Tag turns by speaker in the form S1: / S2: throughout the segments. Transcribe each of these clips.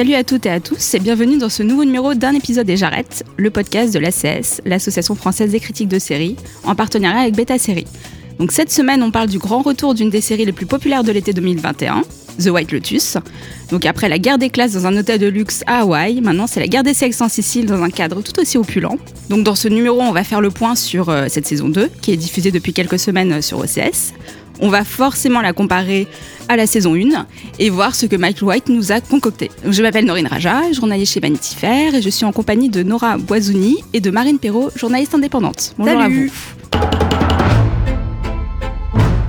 S1: Salut à toutes et à tous et bienvenue dans ce nouveau numéro d'un épisode des J'arrête, le podcast de l'ACS, l'Association française des critiques de séries, en partenariat avec Beta Série. Donc cette semaine, on parle du grand retour d'une des séries les plus populaires de l'été 2021, The White Lotus. Donc après la guerre des classes dans un hôtel de luxe à Hawaï, maintenant c'est la guerre des sexes en Sicile dans un cadre tout aussi opulent. Donc dans ce numéro, on va faire le point sur euh, cette saison 2 qui est diffusée depuis quelques semaines euh, sur OCS. On va forcément la comparer à la saison 1 et voir ce que Michael White nous a concocté. Je m'appelle Norine Raja, journaliste chez Vanity Fair et je suis en compagnie de Nora Boisouni et de Marine Perrault, journaliste indépendante. Bonjour
S2: Salut.
S1: à vous.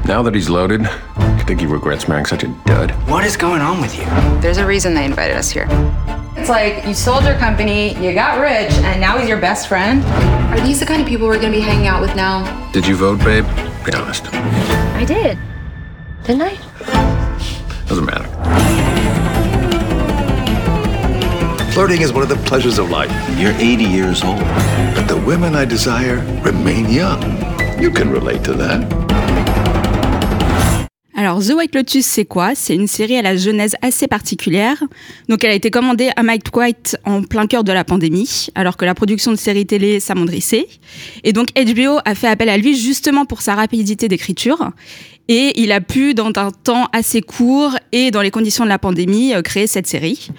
S3: Now that he's loaded, I think he regrets marrying such a dud?
S4: What is going on with you?
S5: There's a reason they invited us here. It's like you sold your company, you got rich, and now he's your best friend.
S6: Are these the kind of people we're gonna be hanging out with now?
S3: Did you vote, babe? Be honest.
S7: I did. Didn't I?
S3: Doesn't matter.
S8: Flirting is one of the pleasures of life,
S4: You're 80 years old.
S8: but the women I desire remain young. You can relate to that.
S1: Alors The White Lotus, c'est quoi? C'est une série à la genèse assez particulière. Donc elle a été commandée à Mike White en plein cœur de la pandémie, alors que la production de séries télé s'amondrissait. Et donc HBO a fait appel à lui justement pour sa rapidité d'écriture. Et il a pu, dans un temps assez court et dans les conditions de la pandémie, euh, créer cette série.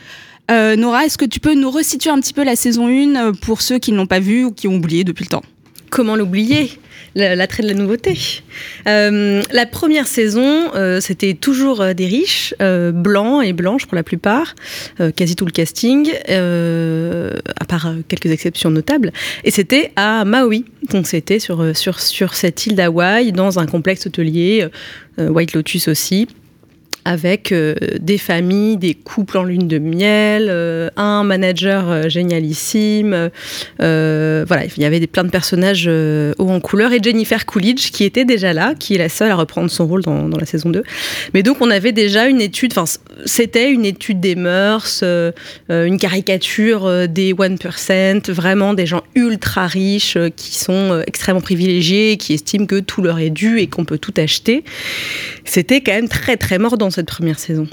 S1: Euh, Nora, est-ce que tu peux nous resituer un petit peu la saison 1 pour ceux qui ne l'ont pas vue ou qui ont oublié depuis le temps?
S9: Comment l'oublier La- L'attrait de la nouveauté. Euh, la première saison, euh, c'était toujours euh, des riches, blancs et blanches pour la plupart, quasi tout le casting, à part quelques exceptions notables. Et c'était à Maui, donc c'était sur, cette île d'Hawaï, dans un complexe hôtelier, White Lotus aussi avec euh, des familles, des couples en lune de miel, euh, un manager euh, génialissime. voilà, il y avait des, plein de personnages hauts en couleur et Jennifer Coolidge qui était déjà là, qui est la seule à reprendre son rôle dans, dans la saison 2. Mais donc on avait déjà une étude, enfin c'était une étude des mœurs, une caricature des 1%, vraiment des gens ultra riches qui sont extrêmement privilégiés, qui estiment que tout leur est dû et qu'on peut tout acheter. C'était quand même très très mordant cette première saison.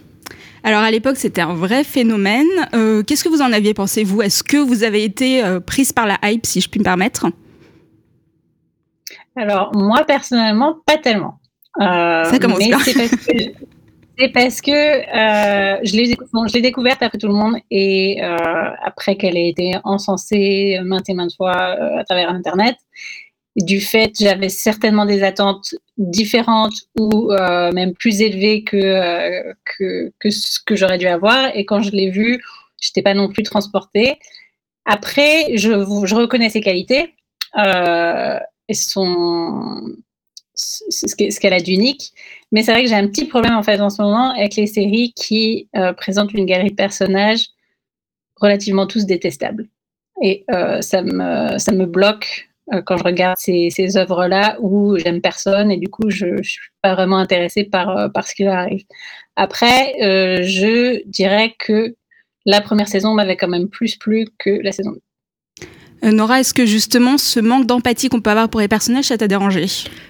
S1: Alors à l'époque, c'était un vrai phénomène. Euh, Qu'est-ce que vous en aviez pensé, vous? Est-ce que vous avez été euh, prise par la hype, si je puis me permettre?
S10: Alors, moi, personnellement, pas tellement. Euh,
S1: Ça commence
S10: mais
S1: bien.
S10: C'est parce que, c'est parce que euh, je l'ai bon, je l'ai découverte après tout le monde et euh, après qu'elle ait été encensée maintes et maintes fois euh, à travers Internet. Du fait, j'avais certainement des attentes différentes ou euh, même plus élevées que, euh, que, que ce que j'aurais dû avoir. Et quand je l'ai vue, je n'étais pas non plus transportée. Après, je, reconnais ses qualités euh, et son, ce qu'elle a d'unique. Mais c'est vrai que j'ai un petit problème en fait en ce moment avec les séries qui présentent une galerie de personnages relativement tous détestables. Et ça, me, ça me bloque quand je regarde ces, ces œuvres-là où j'aime personne et du coup je ne suis pas vraiment intéressée par, euh, par ce qui arrive. Après, euh, je dirais que la première saison m'avait quand même plus plu que la saison 2.
S1: Euh, Nora, est-ce que justement ce manque d'empathie qu'on peut avoir pour les personnages, ça t'a dérangé?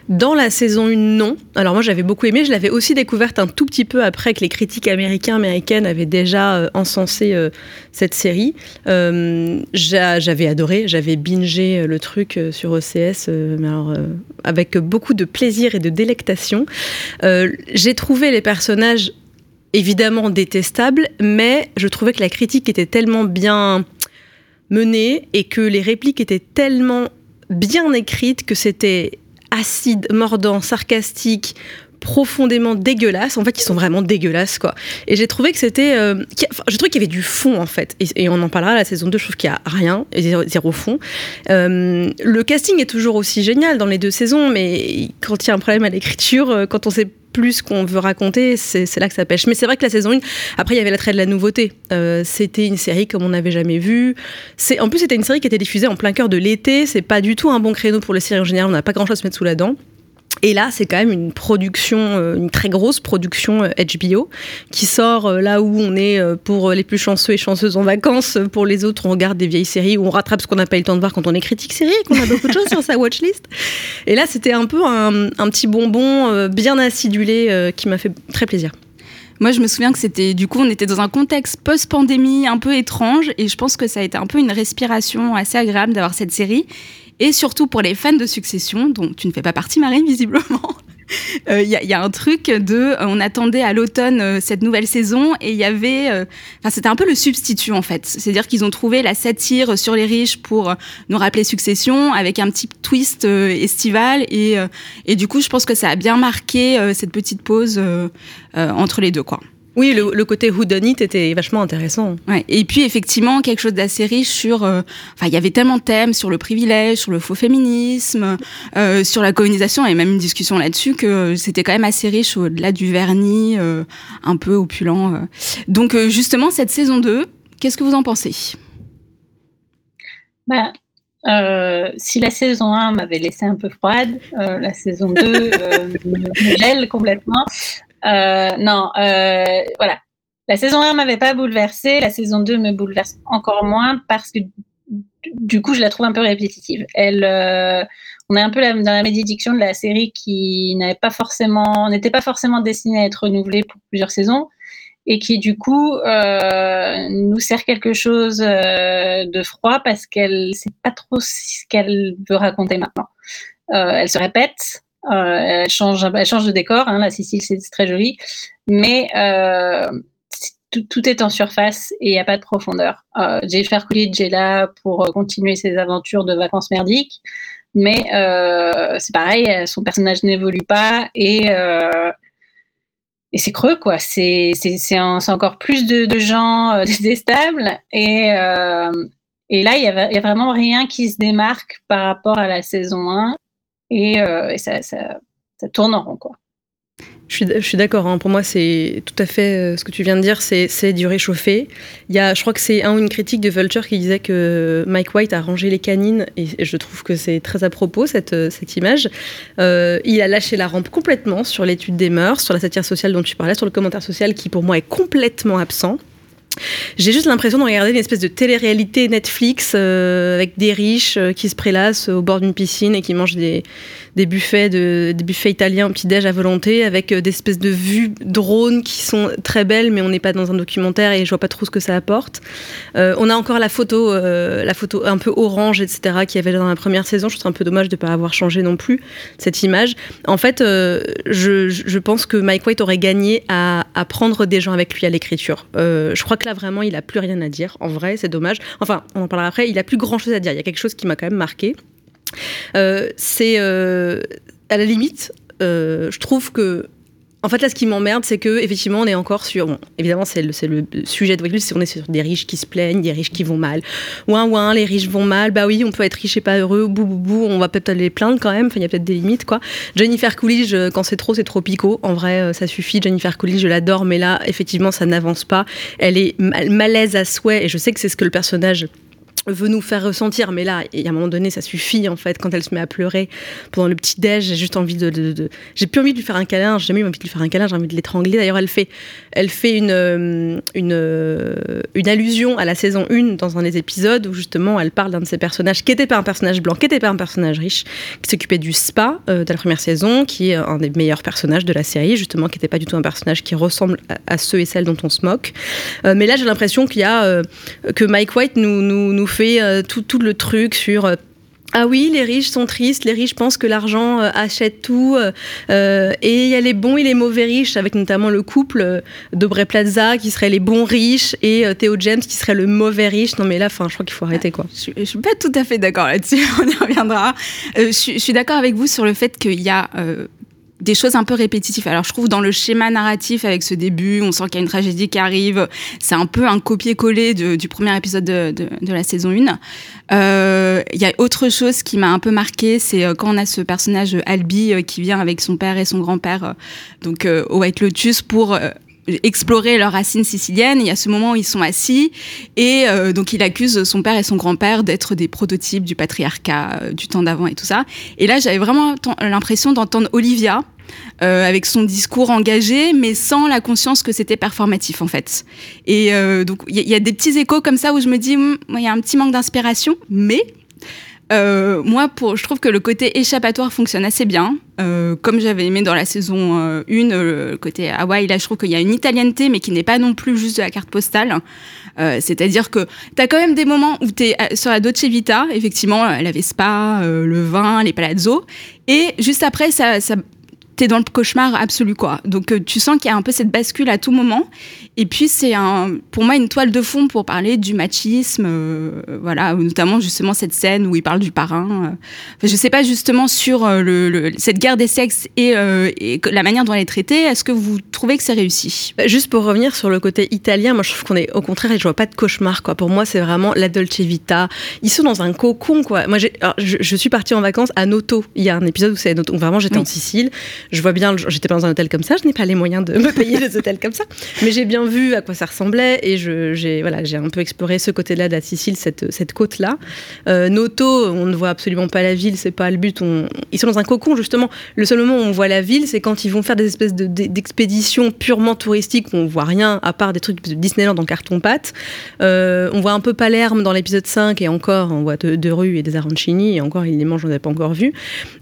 S9: Dans la saison 1, non. Alors moi j'avais beaucoup aimé, je l'avais aussi découverte un tout petit peu après que les critiques américains, américaines avaient déjà euh, encensé euh, cette série. J'a- j'avais adoré, j'avais bingé le truc sur OCS, mais alors, avec beaucoup de plaisir et de délectation. J'ai trouvé les personnages évidemment détestables, mais je trouvais que la critique était tellement bien menée et que les répliques étaient tellement bien écrites que c'était acide, mordant, sarcastique, profondément dégueulasse. En fait, ils sont vraiment dégueulasses, quoi. Et j'ai trouvé que c'était... Euh, je trouve qu'il y avait du fond, en fait. Et, on en parlera la saison 2, je trouve qu'il y a rien, zéro, zéro fond. Euh, le casting est toujours aussi génial dans les deux saisons, mais quand il y a un problème à l'écriture, euh, quand on sait plus qu'on veut raconter, c'est là que ça pêche. Mais c'est vrai que la saison 1, après, il y avait l'attrait de la nouveauté. Euh, c'était une série comme on n'avait jamais vu. En plus, c'était une série qui était diffusée en plein cœur de l'été. C'est pas du tout un bon créneau pour les séries en général. On n'a pas grand chose à se mettre sous la dent. Et là, c'est quand même une production, euh, une très grosse production HBO euh, qui sort euh, là où on est pour les plus chanceux et chanceuses en vacances. Pour les autres, on regarde des vieilles séries où on rattrape ce qu'on n'a pas eu le temps de voir quand on est critique série et qu'on a beaucoup de choses sur sa watchlist. Et là, c'était un peu un, petit bonbon bien acidulé qui m'a fait très plaisir.
S1: Moi, je me souviens que c'était, du coup, on était dans un contexte post-pandémie un peu étrange et je pense que ça a été un peu une respiration assez agréable d'avoir cette série et surtout pour les fans de Succession, dont tu ne fais pas partie, Marine, visiblement. Il euh, y, a un truc de, euh, on attendait à l'automne euh, cette nouvelle saison et il y avait, enfin c'était un peu le substitut en fait. C'est-à-dire qu'ils ont trouvé la satire sur les riches pour nous rappeler Succession avec un petit twist estival et, et du coup je pense que ça a bien marqué cette petite pause entre les deux quoi.
S9: Oui, le, côté who done it était vachement intéressant.
S1: Ouais. Et puis effectivement quelque chose d'assez riche sur, euh, enfin il y avait tellement de thèmes sur le privilège, sur le faux féminisme, euh, sur la colonisation et même une discussion là-dessus que c'était quand même assez riche au-delà du vernis euh, un peu opulent. Donc justement cette saison 2, qu'est-ce que vous en pensez?
S10: Bah, si la saison 1 m'avait laissé un peu froide, la saison 2 me gèle complètement. Euh, non, euh, voilà. La saison 1 m'avait pas bouleversée, la saison 2 me bouleverse encore moins parce que du coup, je la trouve un peu répétitive. Elle, euh, on est un peu dans la médidiction de la série qui n'avait pas forcément, n'était pas forcément destinée à être renouvelée pour plusieurs saisons et qui du coup euh, nous sert quelque chose euh, de froid parce qu'elle sait pas trop ce qu'elle veut raconter maintenant. Euh, elle se répète, elle, change, elle change de décor, hein, la Sicile c'est très joli, mais euh, tout, est en surface et il n'y a pas de profondeur. Euh, Jennifer Coolidge est là pour continuer ses aventures de vacances merdiques, mais c'est pareil, son personnage n'évolue pas et c'est creux quoi. C'est encore plus de, gens déstables et là il y, a, a vraiment rien qui se démarque par rapport à la saison 1 et, euh, ça, ça, tourne en rond. Quoi.
S9: Je suis, d'accord. Hein. Pour moi, c'est tout à fait euh, ce que tu viens de dire. C'est du réchauffé. Il y a, je crois que c'est un une critique de Vulture qui disait que Mike White a rangé les canines, et, je trouve que c'est très à propos cette, euh, image. Il a lâché la rampe complètement sur l'étude des mœurs, sur la satire sociale dont tu parlais, sur le commentaire social qui pour moi est complètement absent. J'ai juste l'impression de regarder une espèce de télé-réalité Netflix euh, avec des riches euh, qui se prélassent au bord d'une piscine et qui mangent des, des buffets, de, des buffets italiens petit-déj à volonté avec euh, des espèces de vues drones qui sont très belles, mais on n'est pas dans un documentaire et je vois pas trop ce que ça apporte. on a encore la photo, la photo un peu orange, etc., qui avait dans la première saison. Je trouve un peu dommage de ne pas avoir changé non plus cette image. En fait, je, pense que Mike White aurait gagné à, à prendre des gens avec lui à l'écriture. je crois que là, vraiment, il a plus rien à dire. En vrai, c'est dommage. Enfin, on en parlera après. Il a plus grand chose à dire. Il y a quelque chose qui m'a quand même marqué. Euh, c'est euh, à la limite, euh, je trouve que en fait, là, ce qui m'emmerde, c'est que effectivement, on est encore sur. Évidemment, c'est le, sujet de si on est sur des riches qui se plaignent, des riches qui vont mal. Ouin, ouin, les riches vont mal. Bah oui, on peut être riche et pas heureux. Bou, bou, bou. On va peut-être les plaindre quand même. Enfin, il y a peut-être des limites, quoi. Jennifer Coolidge, quand c'est trop, c'est trop picot. En vrai, ça suffit. Jennifer Coolidge, je l'adore, mais là, effectivement, ça n'avance pas. Elle est malaise à souhait, et je sais que c'est ce que le personnage veut nous faire ressentir, mais là, y a un moment donné, ça suffit en fait. Quand elle se met à pleurer pendant le petit déj, j'ai juste envie de, j'ai plus envie de lui faire un câlin. J'ai jamais eu envie de lui faire un câlin. J'ai envie de l'étrangler. D'ailleurs, elle fait, elle fait une euh, une euh, une allusion à la saison 1 dans un des épisodes où justement elle parle d'un de ses personnages qui n'était pas un personnage blanc, qui n'était pas un personnage riche, qui s'occupait du spa euh, de la première saison, qui est un des meilleurs personnages de la série, justement, qui n'était pas du tout un personnage qui ressemble à, ceux et celles dont on se moque. mais là, j'ai l'impression qu'il y a que Mike White nous, nous fait euh, tout, le truc sur euh, ah oui, les riches sont tristes, les riches pensent que l'argent euh, achète tout, et il y a les bons et les mauvais riches, avec notamment le couple d'Aubrey Plaza qui serait les bons riches et Theo James qui serait le mauvais riche. Non mais là, fin, je crois qu'il faut arrêter quoi.
S1: Je, je, suis pas tout à fait d'accord là-dessus, on y reviendra. je, suis d'accord avec vous sur le fait qu'il y a des choses un peu répétitives. Alors je trouve dans le schéma narratif avec ce début, on sent qu'il y a une tragédie qui arrive. C'est un peu un copier-coller du premier épisode de, de, la saison 1. Euh, Il y a autre chose qui m'a un peu marqué, c'est euh, quand on a ce personnage Albi euh, qui vient avec son père et son grand-père donc au White Lotus pour explorer leurs racines siciliennes. Il y a ce moment où ils sont assis et euh, donc il accuse son père et son grand-père d'être des prototypes du patriarcat euh, du temps d'avant et tout ça. Et là, j'avais vraiment l'impression d'entendre Olivia. Euh, avec son discours engagé, mais sans la conscience que c'était performatif en fait. Et donc il y, y, a des petits échos comme ça où je me dis, hmm, il y a un petit manque d'inspiration, mais euh, moi, je trouve que le côté échappatoire fonctionne assez bien. Euh, comme j'avais aimé dans la saison 1, euh, le côté Hawaï, là, je trouve qu'il y a une italienneté, mais qui n'est pas non plus juste de la carte postale. C'est-à-dire que tu as quand même des moments où tu es sur la Dolce Vita, effectivement, la Vespa, le vin, les palazzo. Et juste après, ça, ça dans le cauchemar absolu. Donc tu sens qu'il y a un peu cette bascule à tout moment. Et puis c'est un, pour moi une toile de fond pour parler du machisme, euh, voilà, notamment justement cette scène où il parle du parrain. Euh. Je sais pas justement sur euh, le, le, cette guerre des sexes et, euh, et, la manière dont elle est traitée. Est-ce que vous trouvez que c'est réussi?
S9: Bah, Juste pour revenir sur le côté italien, moi je trouve qu'on est au contraire, je vois pas de cauchemar quoi. Pour moi c'est vraiment la Dolce Vita. Ils sont dans un cocon quoi. Moi j'ai, je, je, suis partie en vacances à Noto. Il y a un épisode où c'est Noto. Vraiment j'étais oui. en Sicile je vois bien, j'étais pas dans un hôtel comme ça, je n'ai pas les moyens de me payer des hôtels comme ça, mais j'ai bien vu à quoi ça ressemblait et j'ai voilà, un peu exploré ce côté-là de la Sicile, cette, cette côte-là. Euh, Noto, on ne voit absolument pas la ville, c'est pas le but. Ils sont dans un cocon justement. Le seul moment où on voit la ville, c'est quand ils vont faire des espèces d'expéditions de, purement touristiques où on voit rien à part des trucs de Disneyland en carton-pâte. Euh, on voit un peu Palerme dans l'épisode 5 et encore on voit de, de rues et des arancini et encore ils les mangent, on n'a pas encore vu.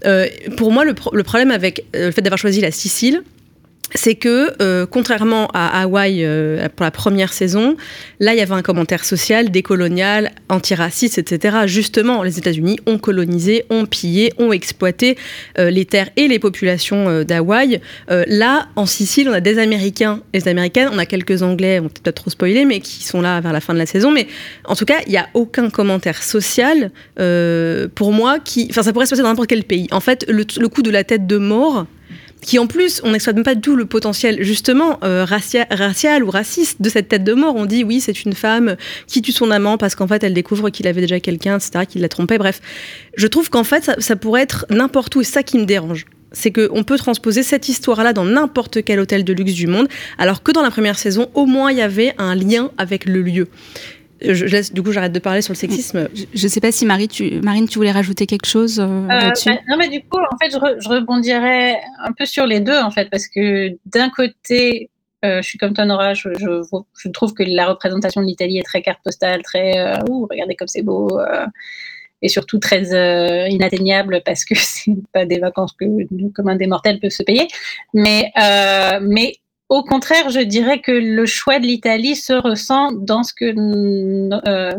S9: Euh, pour moi, le, pro le problème avec le fait d'avoir choisi la Sicile, c'est que, euh, contrairement à Hawaï euh, pour la première saison, là, il y avait un commentaire social, décolonial, antiraciste, etc. Justement, les États-Unis ont colonisé, ont pillé, ont exploité euh, les terres et les populations euh, d'Hawaï. Euh, là, en Sicile, on a des Américains et des Américaines, on a quelques Anglais, on peut peut-être trop spoiler, mais qui sont là vers la fin de la saison. Mais en tout cas, il n'y a aucun commentaire social euh, pour moi qui. Enfin, ça pourrait se passer dans n'importe quel pays. En fait, le, le coup de la tête de mort qui en plus, on n'exploite même pas du tout le potentiel justement euh, racial, ou raciste de cette tête de mort. On dit oui, c'est une femme qui tue son amant parce qu'en fait, elle découvre qu'il avait déjà quelqu'un, etc., qu'il l'a trompé. Bref, je trouve qu'en fait, ça, ça pourrait être n'importe où et ça qui me dérange c'est qu'on peut transposer cette histoire-là dans n'importe quel hôtel de luxe du monde, alors que dans la première saison, au moins, il y avait un lien avec le lieu. Je laisse, du coup, j'arrête de parler sur le sexisme.
S1: Je ne sais pas si Marie, tu, Marine, tu voulais rajouter quelque chose euh, euh, là-dessus.
S10: Bah, non, mais du coup, en fait, je, re, je, rebondirais un peu sur les deux, en fait, parce que d'un côté, euh, je suis comme toi, Nora, je, je, je, trouve que la représentation de l'Italie est très carte postale, très euh, ouh, regardez comme c'est beau, euh, et surtout très euh, inatteignable parce que c'est pas des vacances que nous, comme un des mortels peuvent se payer. Mais, mais au contraire, je dirais que le choix de l'Italie se ressent dans ce que euh,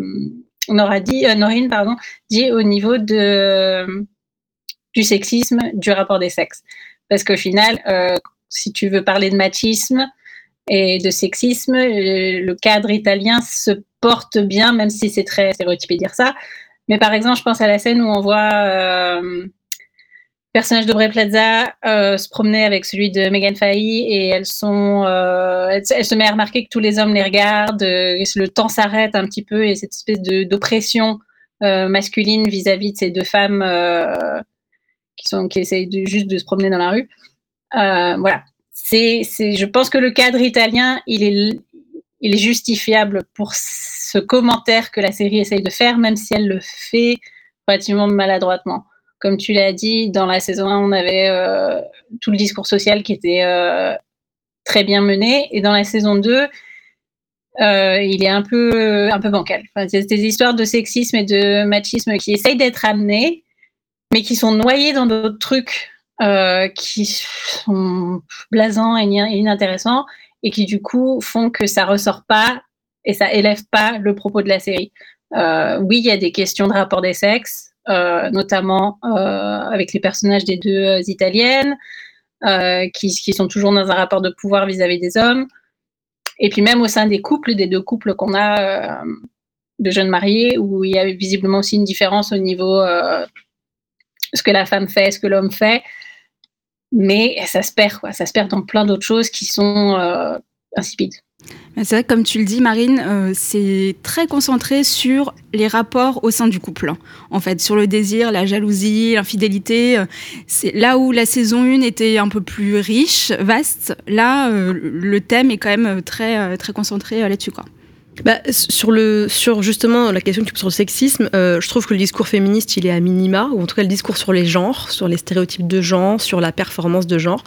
S10: Nora dit, euh, Norine pardon, dit au niveau de, du sexisme, du rapport des sexes. Parce qu'au final, euh, si tu veux parler de machisme et de sexisme, le cadre italien se porte bien, même si c'est très stéréotypé de dire ça. Mais par exemple, je pense à la scène où on voit personnage d'Aubrey Plaza euh, se promener avec celui de Megan Fahy et elles euh, elle, se met à remarquer que tous les hommes les regardent, euh, le temps s'arrête un petit peu et cette espèce d'oppression masculine vis-à-vis -vis de ces deux femmes qui essayent de, juste de se promener dans la rue. Voilà, je pense que le cadre italien, est, il est justifiable pour ce commentaire que la série essaye de faire, même si elle le fait relativement maladroitement comme tu l'as dit, dans la saison 1, on avait euh, tout le discours social qui était euh, très bien mené. Et dans la saison 2, euh, il est un peu, un peu bancal. C'est des histoires de sexisme et de machisme qui essayent d'être amenées, mais qui sont noyées dans d'autres trucs qui sont blasants et inintéressants et qui, du coup, font que ça ressort pas et ça élève pas le propos de la série. Oui, il y a des questions de rapport des sexes, notamment euh, avec les personnages des deux euh, italiennes, qui, qui, sont toujours dans un rapport de pouvoir vis-à-vis -vis des hommes. Et puis même au sein des couples, des deux couples qu'on a de jeunes mariés, où il y a visiblement aussi une différence au niveau ce que la femme fait, ce que l'homme fait. mais ça se perd, quoi. Ça se perd dans plein d'autres choses qui sont insipides.
S1: C'est vrai comme tu le dis, Marine, euh, c'est très concentré sur les rapports au sein du couple. En fait, sur le désir, la jalousie, l'infidélité. Euh, c'est là où la saison 1 était un peu plus riche, vaste. Là, euh, le thème est quand même très, très concentré là-dessus, quoi.
S9: Bah, sur, le, sur justement la question que tu poses sur le sexisme, euh, je trouve que le discours féministe, il est à minima, ou en tout cas le discours sur les genres, sur les stéréotypes de genre, sur la performance de genre.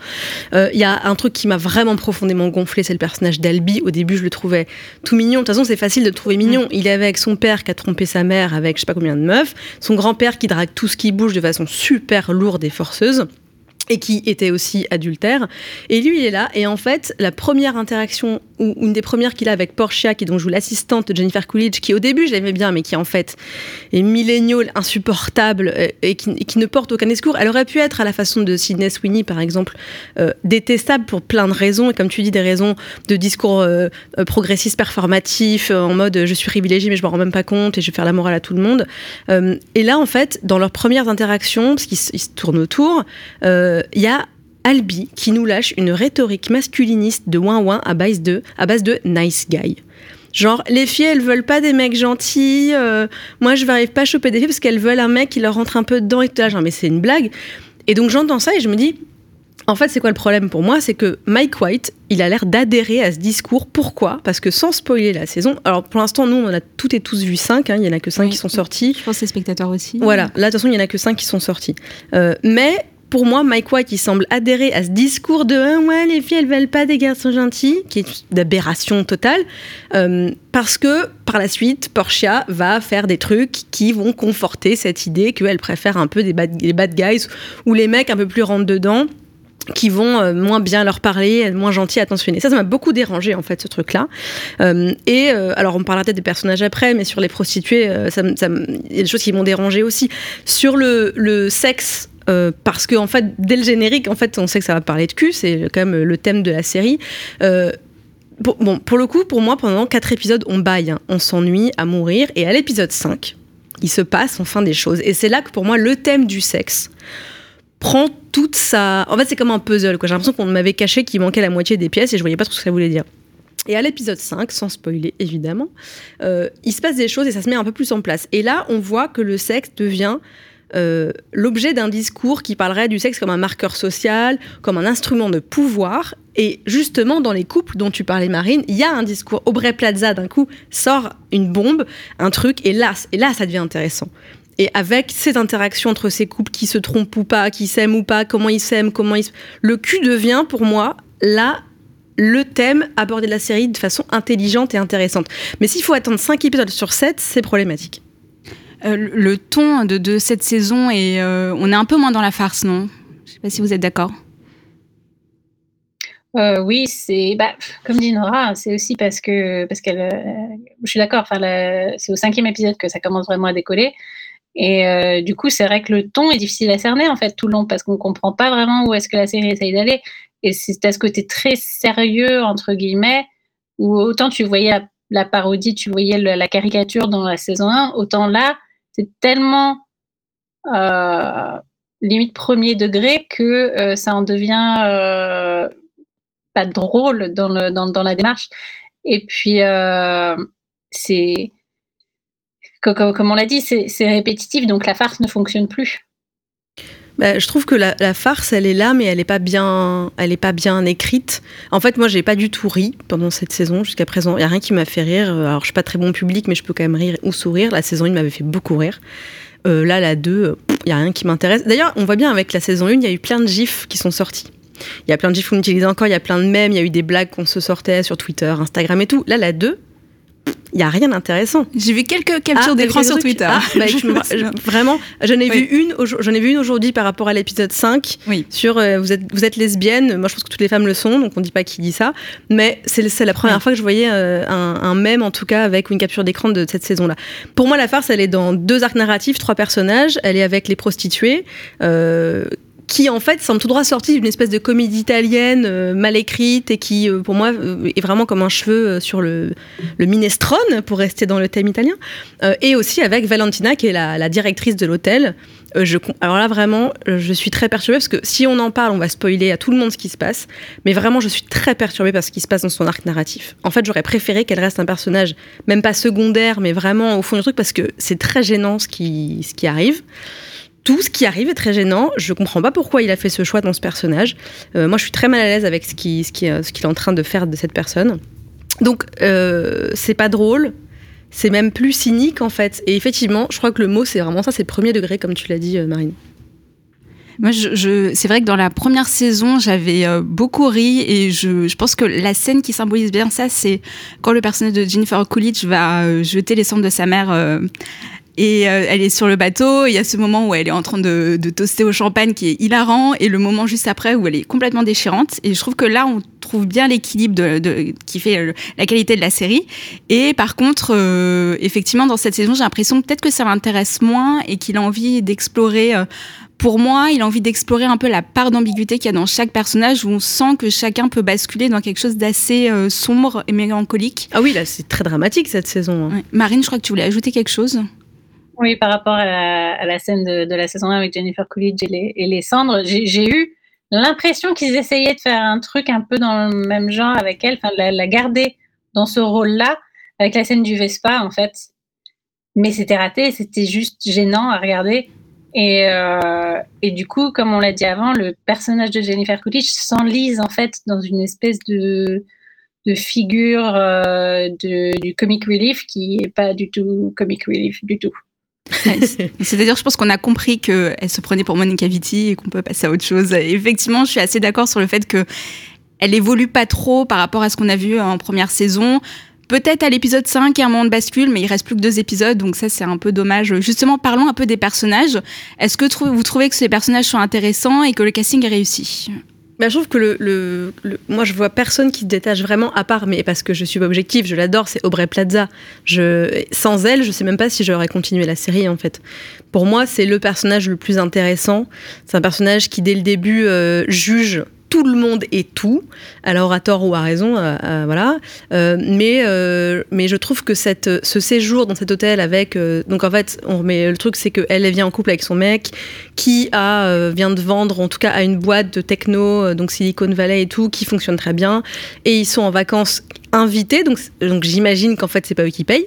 S9: Euh, Il y a un truc qui m'a vraiment profondément gonflé, c'est le personnage d'Albi. Au début, je le trouvais tout mignon. De toute façon, c'est facile de le trouver mignon. Il est avec son père qui a trompé sa mère avec je sais pas combien de meufs, son grand-père qui drague tout ce qui bouge de façon super lourde et forceuse et qui était aussi adultère. Et lui, il est là. Et en fait, la première interaction, ou une des premières qu'il a avec Portia, qui donc joue l'assistante de Jennifer Coolidge, qui au début, je l'aimais bien, mais qui en fait est millénial, insupportable, euh, et qui, ne porte aucun discours. Elle aurait pu être à la façon de Sidney Sweeney, par exemple, euh, détestable pour plein de raisons, et comme tu dis, des raisons de discours euh, progressistes, performatifs, en mode je suis privilégié, mais je me rends même pas compte, et je vais faire la morale à tout le monde. et là, en fait, dans leurs premières interactions, parce qu'ils se tournent autour, il y a Albi qui nous lâche une rhétorique masculiniste de ouin ouin à base de, à base de nice guy. Genre, les filles, elles veulent pas des mecs gentils. Euh, moi, je n'arrive pas à choper des filles parce qu'elles veulent un mec qui leur rentre un peu dedans et tout. Genre, mais c'est une blague. Et donc, j'entends ça et je me dis, en fait, c'est quoi le problème pour moi? C'est que Mike White, il a l'air d'adhérer à ce discours. Pourquoi? Parce que sans spoiler la saison, alors pour l'instant, nous, on a toutes et tous vu 5, hein, il y en a que 5 qui sont sortis.
S1: Je pense les spectateurs aussi.
S9: Voilà, là, de toute façon, il y en a que 5 qui sont sortis. Euh, mais pour moi, Mike White, il semble adhérer à ce discours de ah, ouais, les filles, elles veulent pas des garçons gentils, qui est d'aberration totale, euh, parce que par la suite, Portia va faire des trucs qui vont conforter cette idée qu'elle préfère un peu des bad, les bad guys ou les mecs un peu plus rentre dedans qui vont euh, moins bien leur parler, moins gentils, attentionnés. Ça, ça m'a beaucoup dérangé en fait ce truc-là. Euh, et alors on parlera peut-être des personnages après, mais sur les prostituées, ça, ça, il y a des choses qui m'ont dérangé aussi. Sur le sexe euh, parce que en fait, dès le générique, en fait, on sait que ça va parler de cul, c'est quand même le thème de la série. Euh, pour, bon, pour le coup, pour moi, pendant quatre épisodes, on baille, hein. on s'ennuie à mourir, et à l'épisode 5, il se passe enfin des choses. Et c'est là que pour moi, le thème du sexe prend toute sa... En fait, c'est comme un puzzle, J'ai l'impression qu'on m'avait caché qu'il manquait la moitié des pièces et je voyais pas trop ce que ça voulait dire. Et à l'épisode 5, sans spoiler évidemment, euh, il se passe des choses et ça se met un peu plus en place. Et là, on voit que le sexe devient euh, l'objet d'un discours qui parlerait du sexe comme un marqueur social, comme un instrument de pouvoir. Et justement, dans les couples dont tu parlais, Marine, il y a un discours. Aubrey Plaza, d'un coup, sort une bombe, un truc, et là, et là, ça devient intéressant. Et avec cette interaction entre ces couples qui se trompent ou pas, qui s'aiment ou pas, comment ils s'aiment, comment ils... Le cul devient, pour moi, là, le thème abordé de la série de façon intelligente et intéressante. Mais s'il faut attendre 5 épisodes sur 7, c'est problématique.
S1: Euh, le ton de, cette saison et euh, on est un peu moins dans la farce, non? Je sais pas si vous êtes d'accord.
S10: Euh, oui, c'est bah, comme dit Nora, c'est aussi parce que parce qu'elle, je suis d'accord. Enfin, c'est au cinquième épisode que ça commence vraiment à décoller. Et du coup, c'est vrai que le ton est difficile à cerner en fait tout le long parce qu'on comprend pas vraiment où est-ce que la série essaye d'aller. Et c'est à ce côté très sérieux entre guillemets où autant tu voyais la, parodie, tu voyais la caricature dans la saison 1, autant là, c'est tellement euh, limite premier degré que euh, ça en devient euh, pas drôle dans, la démarche. Et puis, c'est. Comme, on l'a dit, c'est répétitif, donc la farce ne fonctionne plus.
S9: Bah, je trouve que la, farce, elle est là, mais elle n'est pas bien, elle est pas bien écrite. En fait, moi, j'ai pas du tout ri pendant cette saison jusqu'à présent. Il y a rien qui m'a fait rire. Alors, je suis pas très bon public, mais je peux quand même rire ou sourire. La saison 1 m'avait fait beaucoup rire. Euh, là, la 2, il y a rien qui m'intéresse. D'ailleurs, on voit bien avec la saison 1, il y a eu plein de gifs qui sont sortis. Il y a plein de gifs qu'on utilise encore, il y a plein de mèmes, il y a eu des blagues qu'on se sortait sur Twitter, Instagram et tout. Là, la 2, il n'y a rien d'intéressant.
S1: J'ai vu quelques captures ah, d'écran sur Twitter.
S9: Ah, bah, vraiment, j'en ai, vu une, j'en ai vu une aujourd'hui par rapport à l'épisode 5
S1: oui.
S9: sur euh, vous, êtes, vous êtes lesbienne. Moi, je pense que toutes les femmes le sont, donc on ne dit pas qui dit ça. Mais c'est la première fois que je voyais euh, un, un mème, en tout cas, avec une capture d'écran de cette saison-là. Pour moi, la farce, elle est dans deux arcs narratifs, trois personnages. Elle est avec les prostituées. Euh, qui en fait semble tout droit sorti d'une espèce de comédie italienne euh, mal écrite et qui, euh, pour moi, euh, est vraiment comme un cheveu sur le, minestrone, pour rester dans le thème italien. et aussi avec Valentina, qui est la, directrice de l'hôtel. alors là, vraiment, je suis très perturbée parce que si on en parle, on va spoiler à tout le monde ce qui se passe. Mais vraiment, je suis très perturbée par ce qui se passe dans son arc narratif. En fait, j'aurais préféré qu'elle reste un personnage, même pas secondaire, mais vraiment au fond du truc, parce que c'est très gênant ce qui, ce qui arrive tout ce qui arrive est très gênant. Je comprends pas pourquoi il a fait ce choix dans ce personnage. Euh, moi, je suis très mal à l'aise avec ce qu'il ce qui, ce qu'il est en train de faire de cette personne. Donc, euh, c'est pas drôle. C'est même plus cynique, en fait. Et effectivement, je crois que le mot, c'est vraiment ça, c'est premier degré, comme tu l'as dit, euh, Marine.
S1: Moi, c'est vrai que dans la première saison, j'avais euh, beaucoup ri et je, pense que la scène qui symbolise bien ça, c'est quand le personnage de Jennifer Coolidge va jeter les cendres de sa mère et euh, elle est sur le bateau. Il y a ce moment où elle est en train de, de, toaster au champagne qui est hilarant, et le moment juste après où elle est complètement déchirante. Et je trouve que là, on trouve bien l'équilibre de, de, qui fait euh, la qualité de la série. Et par contre, euh, effectivement, dans cette saison, j'ai l'impression peut-être que ça l'intéresse moins et qu'il a envie d'explorer. pour moi, il a envie d'explorer un peu la part d'ambiguïté qu'il y a dans chaque personnage, où on sent que chacun peut basculer dans quelque chose d'assez sombre et mélancolique.
S9: Ah oui, là, c'est très dramatique cette saison.
S1: Hein. Marine, je crois que tu voulais ajouter quelque chose?
S10: Oui, par rapport à la, scène de, la saison 1 avec Jennifer Coolidge et les, cendres, j'ai eu l'impression qu'ils essayaient de faire un truc un peu dans le même genre avec elle, enfin, la, la garder dans ce rôle-là, avec la scène du Vespa, en fait. Mais c'était raté, c'était juste gênant à regarder. Et, euh, du coup, comme on l'a dit avant, le personnage de Jennifer Coolidge s'enlise en fait dans une espèce de, figure euh, du comic relief qui est pas du tout comic relief du tout.
S1: C'est-à-dire, je pense qu'on a compris qu'elle se prenait pour Monica Vitti et qu'on peut passer à autre chose. Effectivement, je suis assez d'accord sur le fait que elle évolue pas trop par rapport à ce qu'on a vu en première saison. Peut-être à l'épisode 5, il y a un moment de bascule, mais il reste plus que deux épisodes, donc ça c'est un peu dommage. Justement, parlons un peu des personnages. Est-ce que vous trouvez que ces personnages sont intéressants et que le casting est réussi?
S9: Bah, je trouve que le, moi je vois personne qui se détache vraiment à part, mais parce que je suis objective, je l'adore, c'est Aubrey Plaza. Je, sans elle, je sais même pas si j'aurais continué la série en fait. Pour moi, c'est le personnage le plus intéressant. C'est un personnage qui dès le début euh, juge tout le monde et tout, alors à tort ou à raison, euh, euh, voilà. Euh, mais, mais je trouve que ce séjour dans cet hôtel avec, donc en fait, on remet le truc, c'est qu'elle vient en couple avec son mec, qui vient de vendre, en tout cas, à une boîte de techno, donc Silicon Valley et tout, qui fonctionne très bien, et ils sont en vacances invité, donc, donc j'imagine qu'en fait c'est pas eux qui payent,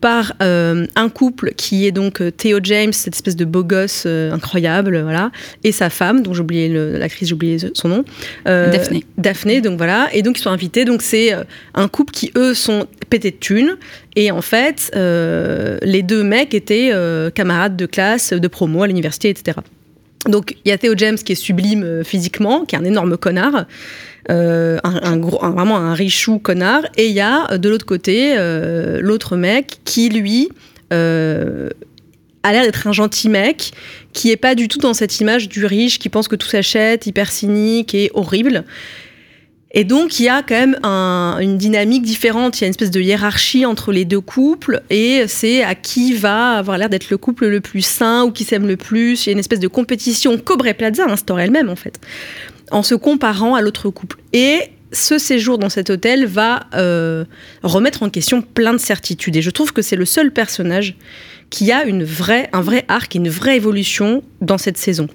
S9: par euh, un couple qui est donc euh, Theo James, cette espèce de beau gosse euh, incroyable, voilà, et sa femme, dont j'ai oublié l'actrice, j'ai oublié son nom,
S1: Daphné.
S9: Daphné, donc voilà, et donc ils sont invités, donc c'est un couple qui eux sont pétés de thunes, et en fait les deux mecs étaient camarades de classe, de promo à l'université, etc. Donc il y a Theo James qui est sublime physiquement, qui est un énorme connard. Euh, un, gros, vraiment un richou connard, et il y a euh, de l'autre côté euh, l'autre mec qui lui a l'air d'être un gentil mec, qui est pas du tout dans cette image du riche qui pense que tout s'achète, hyper cynique et horrible. Et donc, il y a quand même une dynamique différente. Il y a une espèce de hiérarchie entre les deux couples, et c'est à qui va avoir l'air d'être le couple le plus sain ou qui s'aime le plus. Il y a une espèce de compétition qu'Aubrey Plaza instaure elle-même, en fait en se comparant à l'autre couple. Et ce séjour dans cet hôtel va euh, remettre en question plein de certitudes. Et je trouve que c'est le seul personnage qui a une vraie, un vrai arc et une vraie évolution dans cette saison.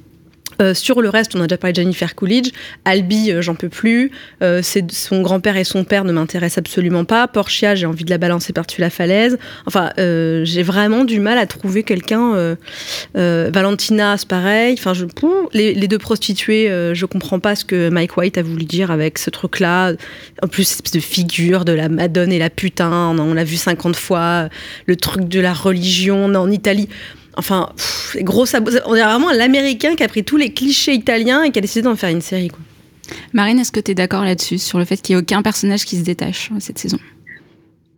S9: Euh, sur le reste, on a déjà parlé de Jennifer Coolidge. Albi, euh, j'en peux plus. Euh, son grand-père et son père ne m'intéressent absolument pas. Portia, j'ai envie de la balancer par-dessus la falaise. Enfin, j'ai vraiment du mal à trouver quelqu'un. Valentina, c'est pareil. Enfin, les, deux prostituées, je comprends pas ce que Mike White a voulu dire avec ce truc-là. En plus, cette espèce de figure de la Madone et la putain, on, l'a vu 50 fois. Le truc de la religion en Italie. Enfin, gros On est vraiment l'américain qui a pris tous les clichés italiens et qui a décidé d'en faire une série. Quoi.
S1: Marine, est-ce que tu es d'accord là-dessus, sur le fait qu'il n'y ait aucun personnage qui se détache cette saison?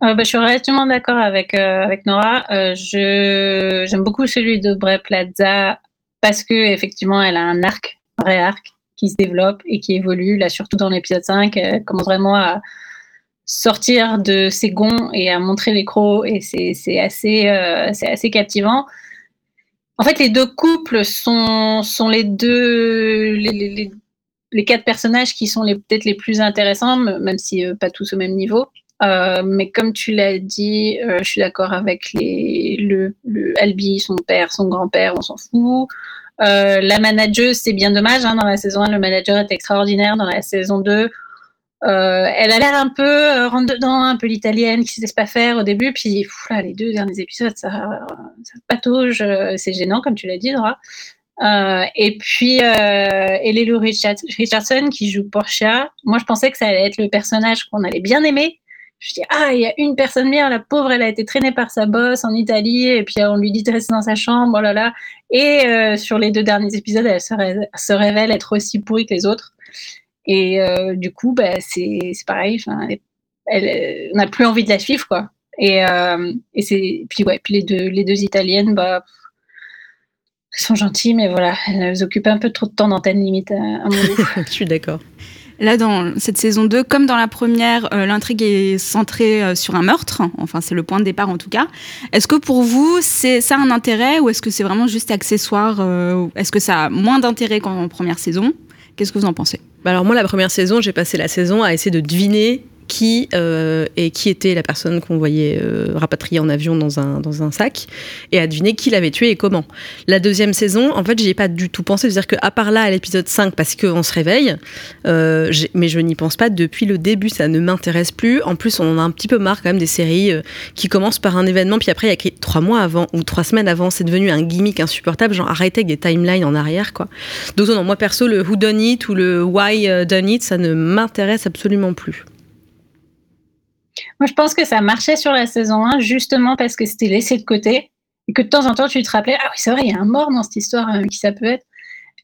S10: Euh, bah, je suis relativement d'accord avec, euh, avec Nora. Euh, j'aime beaucoup celui de Bray Plaza parce que effectivement, elle a un arc, un vrai arc qui se développe et qui évolue. Là, surtout dans l'épisode 5, elle commence vraiment à sortir de ses gonds et à montrer les crocs et c'est assez, c'est assez captivant. En fait, les deux couples sont, sont les deux. Les, les, les quatre personnages qui sont les, peut-être les plus intéressants, même si euh, pas tous au même niveau. Euh, mais comme tu l'as dit, euh, je suis d'accord avec les, le, le Albi, son père, son grand-père, on s'en fout. Euh, la manageuse, c'est bien dommage. Hein, dans la saison 1, le manager est extraordinaire. Dans la saison 2, euh, elle a l'air un peu euh, rentre dedans, un peu l'italienne qui ne sait pas faire au début. Puis les deux derniers épisodes, ça, ça patauge. euh, C'est gênant, comme tu l'as dit, Dora. Euh, et puis, Richard- Richardson qui joue Portia. Moi, je pensais que ça allait être le personnage qu'on allait bien aimer. Je dis, ah, il y a une personne bien, la pauvre, elle a été traînée par sa boss en Italie, et puis on lui dit de rester dans sa chambre, oh là là. Et sur les deux derniers épisodes, elle se, se révèle être aussi pourrie que les autres. Et euh, du coup, bah, c'est c'est pareil, enfin, elle, elle- on n'a plus envie de la suivre, quoi. Et, euh, et c'est puis ouais, puis les deux les deux italiennes, bah, elles sont gentilles, mais voilà, elles occupent un peu trop de temps d'antenne limite à, à mon goût.
S9: Je suis d'accord.
S1: Là, dans cette saison 2, comme dans la première, euh, l'intrigue est centrée euh, sur un meurtre. Enfin, c'est le point de départ en tout cas. Est-ce que pour vous, c'est ça a un intérêt ou est-ce que c'est vraiment juste accessoire euh, Est-ce que ça a moins d'intérêt qu'en première saison? Qu'est-ce que vous en pensez?
S9: Bah alors moi, la première saison, j'ai passé la saison à essayer de deviner qui euh, et qui était la personne qu'on voyait euh, rapatriée en avion dans un, dans un sac et à deviner qui l'avait tué et comment. La deuxième saison, en fait, j'y ai pas du tout pensé. C'est-à-dire qu'à part là, à l'épisode 5, parce qu'on se réveille, euh, mais je n'y pense pas depuis le début, ça ne m'intéresse plus. En plus, on en a un petit peu marre quand même des séries euh, qui commencent par un événement, puis après, il y a écrit trois mois avant ou trois semaines avant, c'est devenu un gimmick insupportable, genre arrêtez avec des timelines en arrière, quoi. Donc non, moi perso, le who done it ou le why done it, ça ne m'intéresse absolument plus.
S10: Moi, je pense que ça marchait sur la saison 1 justement parce que c'était laissé de côté et que de temps en temps tu te rappelais ah oui c'est vrai il y a un mort dans cette histoire euh, qui ça peut être.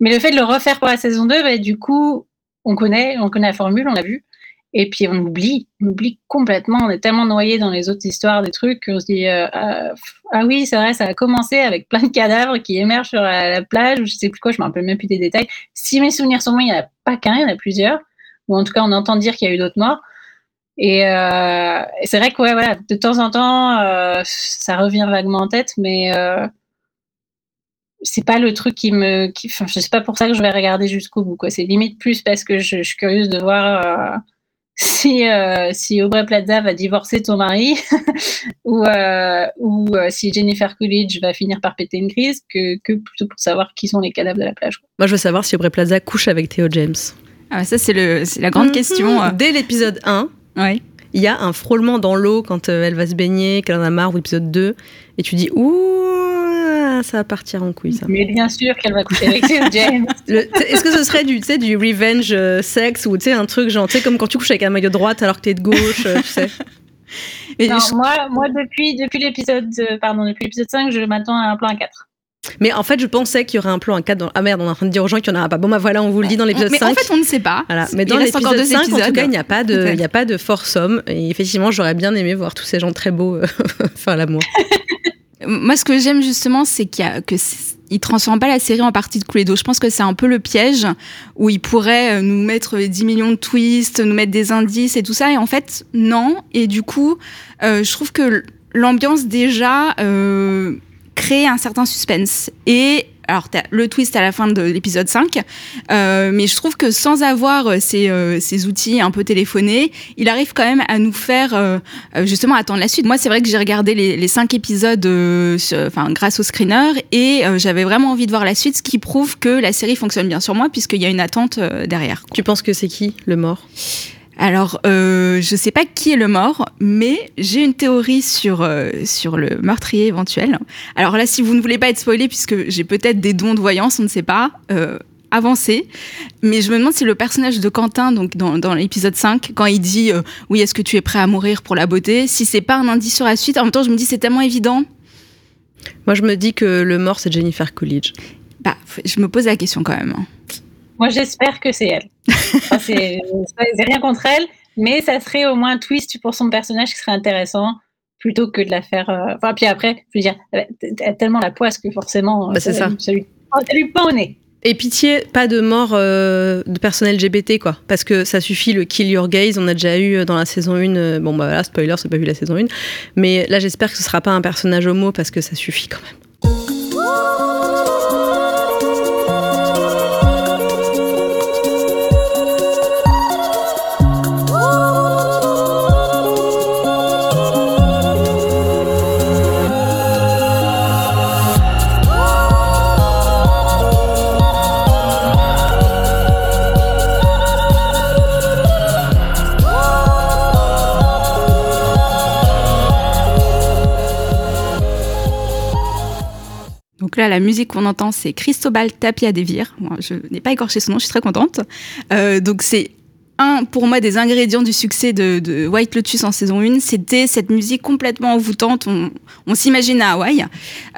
S10: Mais le fait de le refaire pour la saison 2, bah, du coup on connaît on connaît la formule, on l'a vu et puis on oublie, on oublie complètement. On est tellement noyé dans les autres histoires des trucs qu'on se dit euh, ah, ah oui c'est vrai ça a commencé avec plein de cadavres qui émergent sur la, la plage ou je sais plus quoi, je me rappelle même plus des détails. Si mes souvenirs sont bons, il n'y en a pas qu'un, il y en a plusieurs ou en tout cas on entend dire qu'il y a eu d'autres morts. Et, euh, et c'est vrai que ouais, voilà, de temps en temps, euh, ça revient vaguement en tête, mais euh, c'est pas le truc qui me. Qui, enfin, sais pas pour ça que je vais regarder jusqu'au bout. quoi. C'est limite plus parce que je, je suis curieuse de voir euh, si, euh, si Aubrey Plaza va divorcer de son mari ou, euh, ou euh, si Jennifer Coolidge va finir par péter une crise que, que plutôt pour savoir qui sont les cadavres de la plage. quoi.
S9: Moi, je veux savoir si Aubrey Plaza couche avec Theo James.
S1: ah, Ça, c'est le- c'est la grande
S9: Mhm.
S1: question. euh.
S9: Dès l'épisode 1,
S1: Ouais.
S9: il y a un frôlement dans l'eau quand euh, elle va se baigner, qu'elle en a marre, ou épisode 2, et tu dis Ouh, ça va partir en couille ça.
S10: Mais bien sûr qu'elle va coucher avec James.
S9: Est-ce que ce serait du, tu sais, du revenge euh, sex ou tu sais, un truc genre, tu sais, comme quand tu couches avec un maillot de droite alors que t'es de gauche, euh, tu sais
S10: Non,
S1: je-
S10: moi, moi depuis, depuis l'épisode euh, pardon, depuis l'épisode 5, je m'attends à un plan à 4.
S9: Mais en fait, je pensais qu'il y aurait un plan, un 4 dans... Ah merde, on est en train de dire aux gens qu'il n'y en aura pas. Bon, bah voilà, on vous le dit dans l'épisode
S1: mais
S9: 5.
S1: en fait, on ne sait pas.
S9: Voilà. Mais dans l'épisode
S1: deux
S9: 5, en tout
S1: épisodes.
S9: cas, il n'y a pas de, il n'y a pas de force homme. Et effectivement, j'aurais bien aimé voir tous ces gens très beaux euh, faire l'amour.
S1: Moi, ce que j'aime justement, c'est qu'il que il transforme pas la série en partie de couler d'eau. Je pense que c'est un peu le piège où il pourrait euh, nous mettre 10 millions de twists, nous mettre des indices et tout ça. Et en fait, non. Et du coup, euh, je trouve que l'ambiance déjà euh, crée un certain suspense. Et alors, t'as le twist à la fin de l'épisode 5, euh, mais je trouve que sans avoir euh, ces, euh, ces outils un peu téléphonés, il arrive quand même à nous faire justement attendre la suite. Moi, c'est vrai que j'ai regardé les, les cinq épisodes enfin, grâce au screener et j'avais vraiment envie de voir la suite, ce qui prouve que la série fonctionne bien sur moi puisqu'il y a une attente derrière.
S9: tu penses que c'est qui le mort?
S1: Alors, euh, je sais pas qui est le mort, mais j'ai une théorie sur, euh, sur le meurtrier éventuel. Alors là, si vous ne voulez pas être spoilé, puisque j'ai peut-être des dons de voyance, on ne sait pas, euh, avancez. Mais je me demande si le personnage de Quentin, donc dans, dans l'épisode 5, quand il dit Oui, est-ce que tu es prêt à mourir pour la beauté? Si c'est pas un indice sur la suite, en même temps, je me dis c'est tellement évident.
S9: Moi, je me dis que le mort, c'est Jennifer Coolidge.
S1: Bah, je me pose la question quand même.
S10: Moi, j'espère que c'est elle. Enfin, c'est rien contre elle, mais ça serait au moins un twist pour son personnage qui serait intéressant plutôt que de la faire. euh, Enfin, puis après, je veux dire, elle a- elle a tellement la poisse que forcément,
S9: Bah, c'est ça.
S10: Ça lui, ça lui pend au nez.
S9: Et pitié, pas de mort euh, de personnes LGBT, quoi. Parce que ça suffit, le kill your gays, on a déjà eu euh, dans la saison 1. euh, bon, bah voilà, spoiler, c'est pas vu la saison 1. Mais là, j'espère que ce sera pas un personnage homo parce que ça suffit quand même.
S1: Là, la musique qu'on entend, c'est Cristobal Tapia Devir. Moi, je n'ai pas écorché son nom, je suis très contente. Euh, donc, c'est un, pour moi, des ingrédients du succès de, White Lotus en saison 1, c'était cette musique complètement envoûtante. On, s'imagine à Hawaï.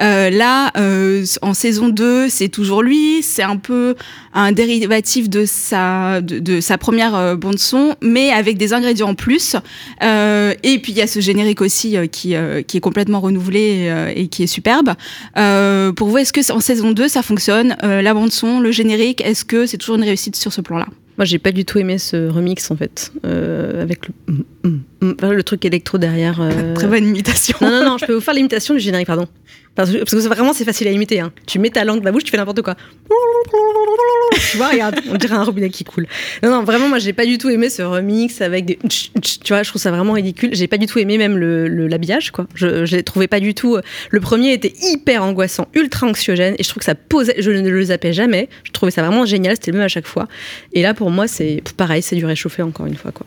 S1: Euh, là, euh, en saison 2, c'est toujours lui. C'est un peu un dérivatif de sa, de, sa première euh, bande-son, mais avec des ingrédients en plus. Euh, et puis, il y a ce générique aussi euh, qui, qui est complètement renouvelé et qui est superbe. Pour vous, est-ce que en saison 2, ça fonctionne La bande-son, le générique, est-ce que c'est toujours une réussite sur ce plan-là?
S9: Moi, j'ai pas du tout aimé ce remix en fait, euh, avec le, mm, mm, mm, le truc électro derrière. euh.
S1: Très bonne imitation.
S9: Non, non, non, je peux vous faire l'imitation du générique, pardon. Parce que, vraiment, c'est facile à imiter. Hein. Tu mets ta langue dans la bouche, tu fais n'importe quoi. Tu vois, regarde, on dirait un robinet qui coule. Non, non, vraiment, moi, j'ai pas du tout aimé ce remix avec des. Tu vois, je trouve ça vraiment ridicule. J'ai pas du tout aimé même le l'habillage, quoi. Je, je l'ai trouvé pas du tout. Le premier était hyper angoissant, ultra anxiogène, et je trouve que ça posait. Je ne le zappais jamais. Je trouvais ça vraiment génial. C'était le même à chaque fois. Et là, pour moi, c'est pareil, c'est du réchauffé encore une fois, quoi.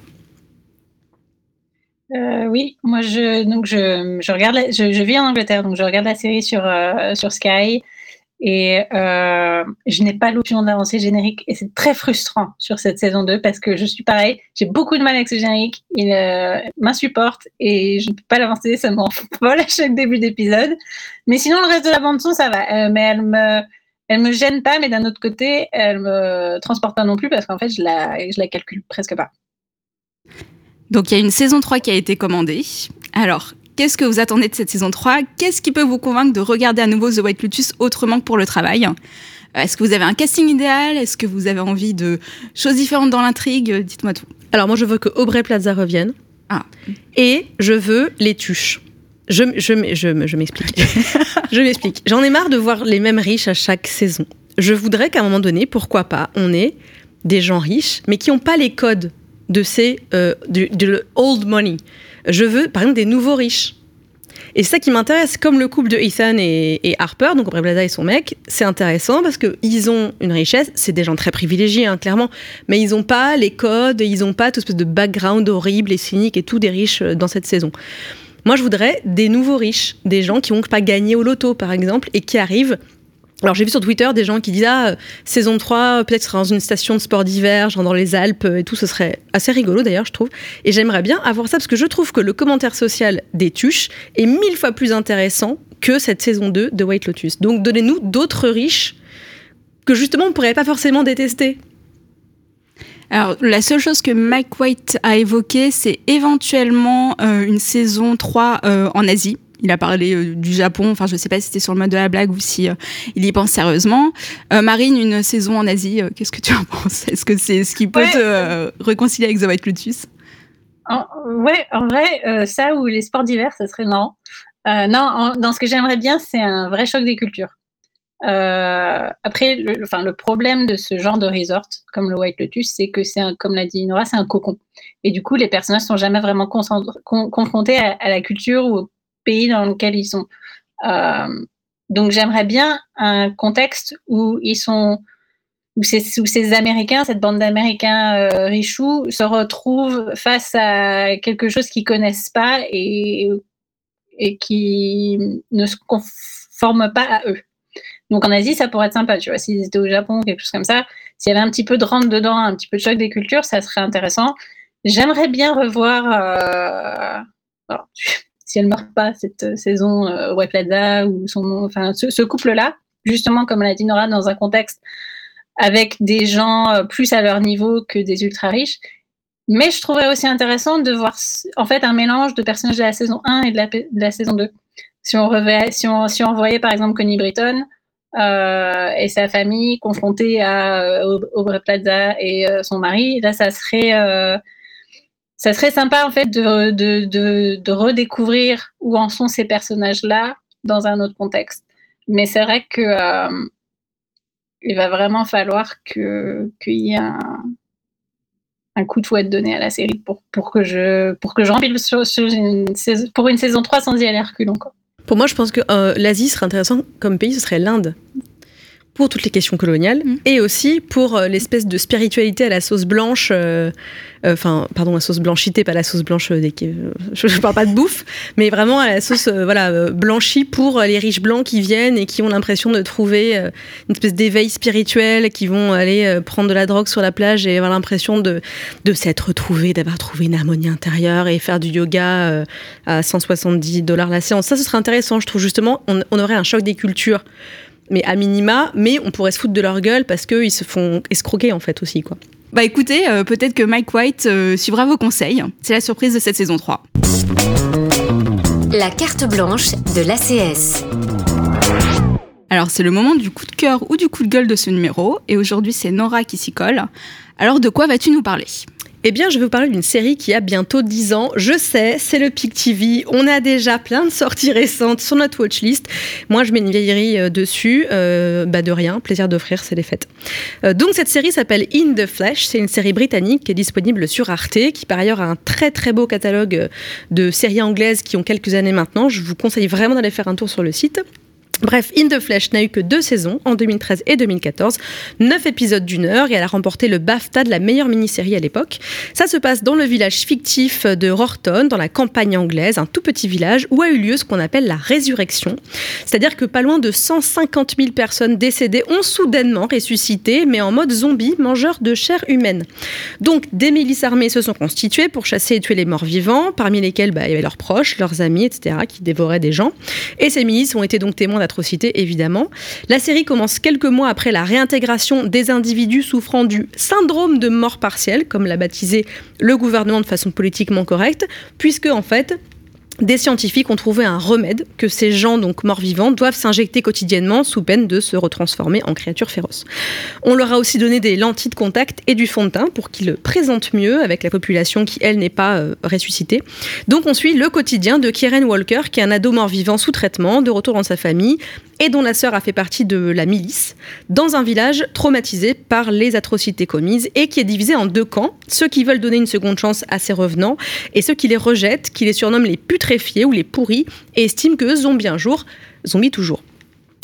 S10: Euh, oui, moi je donc je, je regarde je, vis en Angleterre donc je regarde la série sur euh, sur Sky et euh, je n'ai pas l'option d'avancer générique et c'est très frustrant sur cette saison 2 parce que je suis pareil, j'ai beaucoup de mal avec ce générique, il m'insupporte et je ne peux pas l'avancer, ça m'en vole à chaque début d'épisode. Mais sinon le reste de la bande son ça va, mais elle me elle me gêne pas mais d'un autre côté elle me transporte pas non plus parce qu'en fait je la je la calcule presque pas.
S1: Donc il y a une saison 3 qui a été commandée. Alors, qu'est-ce que vous attendez de cette saison 3 Qu'est-ce qui peut vous convaincre de regarder à nouveau The White Lotus autrement que pour le travail? Euh, Est-ce que vous avez un casting idéal? Est-ce que vous avez envie de choses différentes dans l'intrigue? Dites-moi tout.
S9: Alors moi je veux que Aubrey Plaza revienne.
S1: Ah.
S9: Et je veux les tuches. Je, je, je, je m'explique. je m'explique. J'en ai marre de voir les mêmes riches à chaque saison. Je voudrais qu'à un moment donné, pourquoi pas, on ait des gens riches, mais qui n'ont pas les codes de ces euh, du, old money. Je veux, par exemple, des nouveaux riches. Et c'est ça qui m'intéresse, comme le couple de Ethan et, Harper, donc Aubrey et son mec, c'est intéressant parce qu'ils ont une richesse, c'est des gens très privilégiés, hein, clairement, mais ils n'ont pas les codes, ils n'ont pas tout espèce de background horrible et cynique et tout des riches euh, dans cette saison. Moi, je voudrais des nouveaux riches, des gens qui n'ont pas gagné au loto, par exemple, et qui arrivent alors j'ai vu sur Twitter des gens qui disent ah euh, saison 3 peut-être sera dans une station de sport d'hiver genre dans les Alpes euh, et tout ce serait assez rigolo d'ailleurs je trouve. Et j'aimerais bien avoir ça parce que je trouve que le commentaire social des tuches est mille fois plus intéressant que cette saison 2 de White Lotus. Donc donnez-nous d'autres riches que justement on pourrait pas forcément détester.
S1: Alors, la seule chose que Mike White a évoqué, c'est éventuellement euh, une saison 3 euh, en Asie. Il a parlé euh, du Japon, enfin je sais pas si c'était sur le mode de la blague ou si euh, il y pense sérieusement. Euh, Marine, une saison en Asie, qu'est-ce que tu en penses? Est-ce que c'est ce qui peut
S10: Ouais.
S1: te réconcilier avec The White Lotus?
S10: En, ouais, en vrai, ça ou les sports d'hiver, ça serait non. Euh, non, en- dans ce que j'aimerais bien, c'est un vrai choc des cultures. Après, le, enfin, le problème de ce genre de resort, comme le White Lotus, c'est que c'est, un- comme l'a dit Nora, c'est un cocon. Et du coup, les personnages sont jamais vraiment con- confrontés à, à la culture ou pays dans lequel ils sont. Euh, donc, j'aimerais bien un contexte où ils sont où ces, où ces Américains, cette bande d'Américains euh, se retrouvent face à quelque chose qu'ils connaissent pas et, qui ne se conforme pas à eux. Donc en Asie, ça pourrait être sympa, tu vois, s'ils étaient au Japon, quelque chose comme ça, s'il y avait un petit peu de rentre dedans, un petit peu de choc des cultures, ça serait intéressant. J'aimerais bien revoir, euh, si elle meurt pas cette euh, saison, euh, White Plaza ou son, enfin ce, couple-là, justement comme l'a dit Nora, dans un contexte avec des gens euh, plus à leur niveau que des ultra riches. Mais je trouverais aussi intéressant de voir en fait un mélange de personnages de la saison 1 et de la, saison 2. Si on, revait, si, on, si on voyait par exemple Connie Britton euh, et sa famille confrontée à Aub- Aubrey Plaza et son mari, là ça serait, ça serait sympa en fait de, de, de, redécouvrir où en sont ces personnages-là dans un autre contexte. Mais c'est vrai que euh, il va vraiment falloir qu'il y ait un, un coup de fouet donné à la série pour, pour que je pour que je rempile sur, sur une saison, pour une saison 3 sans y aller reculons.
S9: Pour moi, je pense que euh, l'Asie serait intéressant comme pays, ce serait l'Inde. Pour toutes les questions coloniales
S1: Mm.
S9: et aussi pour euh, l'espèce de spiritualité à la sauce blanche, euh, euh, enfin, pardon, la sauce blanchité, pas la sauce blanche des. je, je parle pas de bouffe, mais vraiment à la sauce voilà, blanchie pour les riches blancs qui viennent et qui ont l'impression de trouver une espèce d'éveil spirituel, qui vont aller prendre de la drogue sur la plage et avoir l'impression de, de s'être retrouvés, d'avoir trouvé une harmonie intérieure et faire du yoga à 170 dollars la séance. Ça, ce serait intéressant, je trouve justement. On, on aurait un choc des cultures mais à minima, mais on pourrait se foutre de leur gueule parce qu'ils se font escroquer en fait aussi quoi.
S1: Bah écoutez, euh, peut-être que Mike White euh, suivra vos conseils. C'est la surprise de cette saison 3.
S7: La carte blanche de l'ACS.
S1: Alors c'est le moment du coup de cœur ou du coup de gueule de ce numéro, et aujourd'hui c'est Nora qui s'y colle. Alors de quoi vas-tu nous parler?
S9: Eh bien, je vais vous parler d'une série qui a bientôt 10 ans. Je sais, c'est le Pic TV. On a déjà plein de sorties récentes sur notre watchlist. Moi, je mets une vieillerie euh, dessus. Euh, bah de rien, plaisir d'offrir, c'est les fêtes. Euh, donc, cette série s'appelle In the Flesh. C'est une série britannique qui est disponible sur Arte, qui par ailleurs a un très très beau catalogue euh, de séries anglaises qui ont quelques années maintenant. Je vous conseille vraiment d'aller faire un tour sur le site. Bref, In the Flesh n'a eu que deux saisons, en 2013 et 2014, neuf épisodes d'une heure, et elle a remporté le BAFTA de la meilleure mini-série à l'époque. Ça se passe dans le village fictif de Rorton, dans la campagne anglaise, un tout petit village où a eu lieu ce qu'on appelle la résurrection. C'est-à-dire que pas loin de 150 000 personnes décédées ont soudainement ressuscité, mais en mode zombie, mangeur de chair humaine. Donc, des milices armées se sont constituées pour chasser et tuer les morts vivants, parmi lesquels bah, il y avait leurs proches, leurs amis, etc., qui dévoraient des gens. Et ces milices ont été donc témoins d'atrocités, évidemment. La série commence quelques mois après la réintégration des individus souffrant du syndrome de mort partielle, comme l'a baptisé le gouvernement de façon politiquement correcte, puisque en fait, des scientifiques ont trouvé un remède que ces gens, donc morts-vivants, doivent s'injecter quotidiennement sous peine de se retransformer en créatures féroces. On leur a aussi donné des lentilles de contact et du fond de teint pour qu'ils le présentent mieux avec la population qui, elle, n'est pas euh, ressuscitée. Donc on suit le quotidien de Kieran Walker, qui est un ado mort-vivant sous traitement, de retour dans sa famille, et dont la sœur a fait partie de la milice, dans un village traumatisé par les atrocités commises et qui est divisé en deux camps, ceux qui veulent donner une seconde chance à ses revenants et ceux qui les rejettent, qui les surnomment les putréfiés ou les pourris et estiment que zombie un jour, zombie toujours.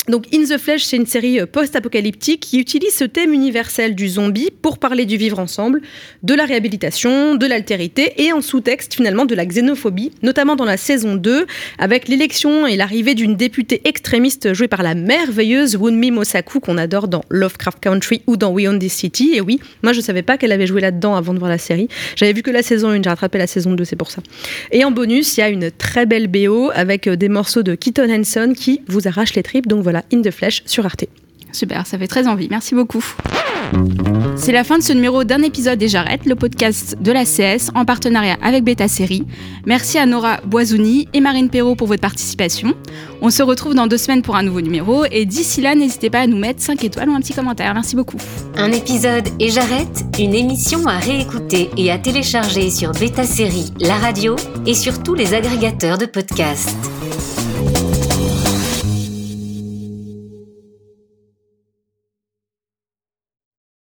S9: Donc In the Flesh, c'est une série euh, post-apocalyptique qui utilise ce thème universel du zombie pour parler du vivre ensemble, de la réhabilitation, de l'altérité et en sous-texte finalement de la xénophobie, notamment dans la saison 2 avec l'élection et l'arrivée d'une députée extrémiste jouée par la merveilleuse Wunmi Mosaku qu'on adore dans Lovecraft Country ou dans We Own This City. Et oui, moi je savais pas qu'elle avait joué là-dedans avant de voir la série. J'avais vu que la saison 1, j'ai rattrapé la saison 2, c'est pour ça. Et en bonus, il y a une très belle BO avec euh, des morceaux de Keaton Henson qui vous arrachent les tripes. Donc voilà, In the Flesh sur Arte.
S1: Super, ça fait très envie. Merci beaucoup. C'est la fin de ce numéro d'un épisode et j'arrête, le podcast de la CS en partenariat avec Beta Série. Merci à Nora Boisouni et Marine Perrault pour votre participation. On se retrouve dans deux semaines pour un nouveau numéro et d'ici là, n'hésitez pas à nous mettre 5 étoiles ou un petit commentaire. Merci beaucoup.
S7: Un épisode et j'arrête, une émission à réécouter et à télécharger sur Beta Série, la radio et sur tous les agrégateurs de podcasts.